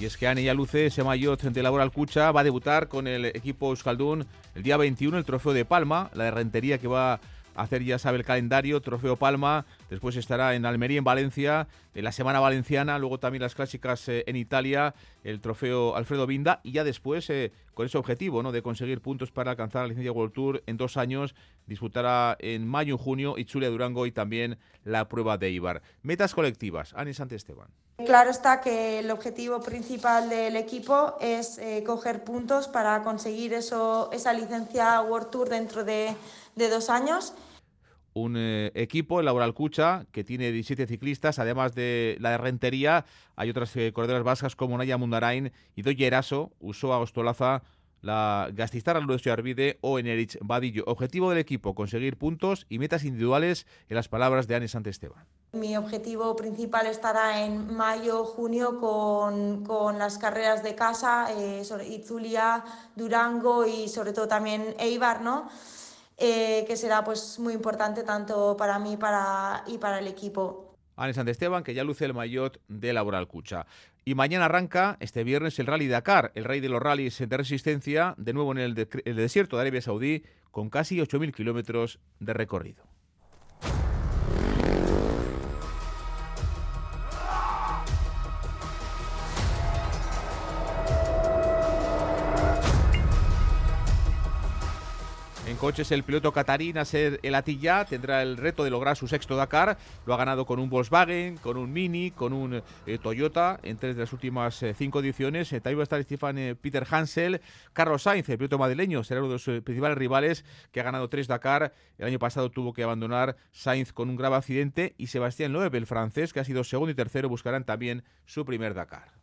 Y es que Ane Yaluce, ese maillot de Laboral Cucha, va a debutar con el equipo Euskaldun el día 21, el Trofeo de Palma, la de Rentería que va hacer, ya sabe, el calendario, Trofeo Palma, después estará en Almería, en Valencia, en la Semana Valenciana, luego también las clásicas eh, en Italia, el Trofeo Alfredo Vinda, y ya después, eh, con ese objetivo ¿no? de conseguir puntos para alcanzar la licencia World Tour en dos años, disputará en mayo y junio Itzulia Durango y también la prueba de Ibar. Metas colectivas, Ani Esteban. Claro está que el objetivo principal del equipo es eh, coger puntos para conseguir eso, esa licencia World Tour dentro de, dos años. Un eh, equipo, el Laboral Cucha, que tiene 17 ciclistas, además de la de Rentería, hay otras eh, corredoras vascas como Naya Mundarain y Doye Eraso, Usoa Ostolaza, la Gastistara Lucio Arvide o Enerich Badillo. Objetivo del equipo, conseguir puntos y metas individuales en las palabras de Anne Santesteban. Mi objetivo principal estará en mayo, junio con, con las carreras de casa, eh, sobre Itzulia, Durango y sobre todo también Eibar, ¿no? Eh, que será pues muy importante tanto para mí para, y para el equipo. Anne Santesteban, que ya luce el maillot de Laboral Cucha. Y mañana arranca, este viernes, el Rally Dakar, el rey de los rallies de resistencia, de nuevo en el, el desierto de Arabia Saudí, con casi 8.000 kilómetros de recorrido. Coches, el piloto Catarín ser El Atilla tendrá el reto de lograr su sexto Dakar. Lo ha ganado con un Volkswagen, con un Mini, con un eh, Toyota en tres de las últimas eh, cinco ediciones. Eh, también va a estar Stefan Peter Hansel. Carlos Sainz, el piloto madrileño, será uno de los principales rivales que ha ganado tres Dakar. El año pasado tuvo que abandonar Sainz con un grave accidente y Sebastián Loeb, el francés, que ha sido segundo y tercero, buscarán también su primer Dakar.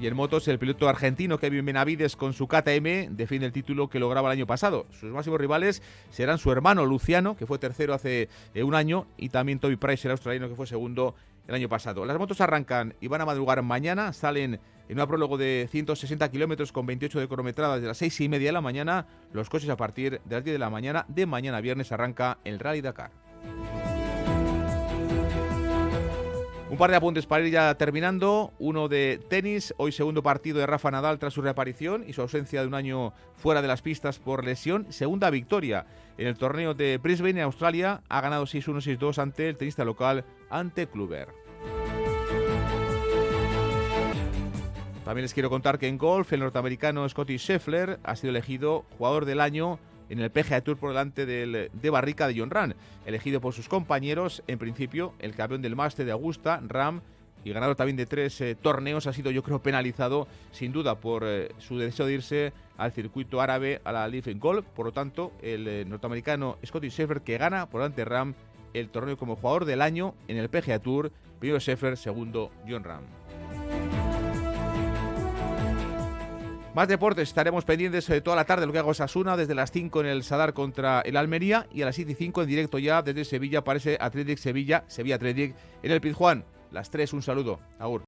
Y en motos, el piloto argentino Kevin Benavides con su KTM defiende el título que lograba el año pasado. Sus máximos rivales serán su hermano Luciano, que fue tercero hace eh, un año, y también Toby Price, el australiano, que fue segundo el año pasado. Las motos arrancan y van a madrugar mañana, salen en un prólogo de 160 kilómetros con 28 de cronometradas de las 6 y media de la mañana. Los coches a partir de las 10 de la mañana de mañana viernes arranca el Rally Dakar par de apuntes para ir ya terminando. Uno de tenis, hoy segundo partido de Rafa Nadal tras su reaparición y su ausencia de un año fuera de las pistas por lesión. Segunda victoria en el torneo de Brisbane, en Australia. Ha ganado 6-1, 6-2 ante el tenista local, ante Kluber. También les quiero contar que en golf el norteamericano Scotty Scheffler ha sido elegido jugador del año en el PGA Tour por delante del, de Barrica de John Ram, elegido por sus compañeros, en principio el campeón del máster de Augusta, Ram, y ganador también de tres eh, torneos, ha sido yo creo penalizado sin duda por eh, su deseo de irse al circuito árabe, a la Leaf Golf. Por lo tanto, el eh, norteamericano Scotty Scheffler que gana por delante de Ram el torneo como jugador del año en el PGA Tour. Primero Scheffler, segundo John Ram. Más deportes, estaremos pendientes de toda la tarde de lo que hago Sasuna, desde las 5 en el Sadar contra el Almería y a las 7 y 5 en directo ya desde Sevilla aparece Athletic Sevilla, Sevilla Athletic en el Pizjuán. Las 3, un saludo. Agur.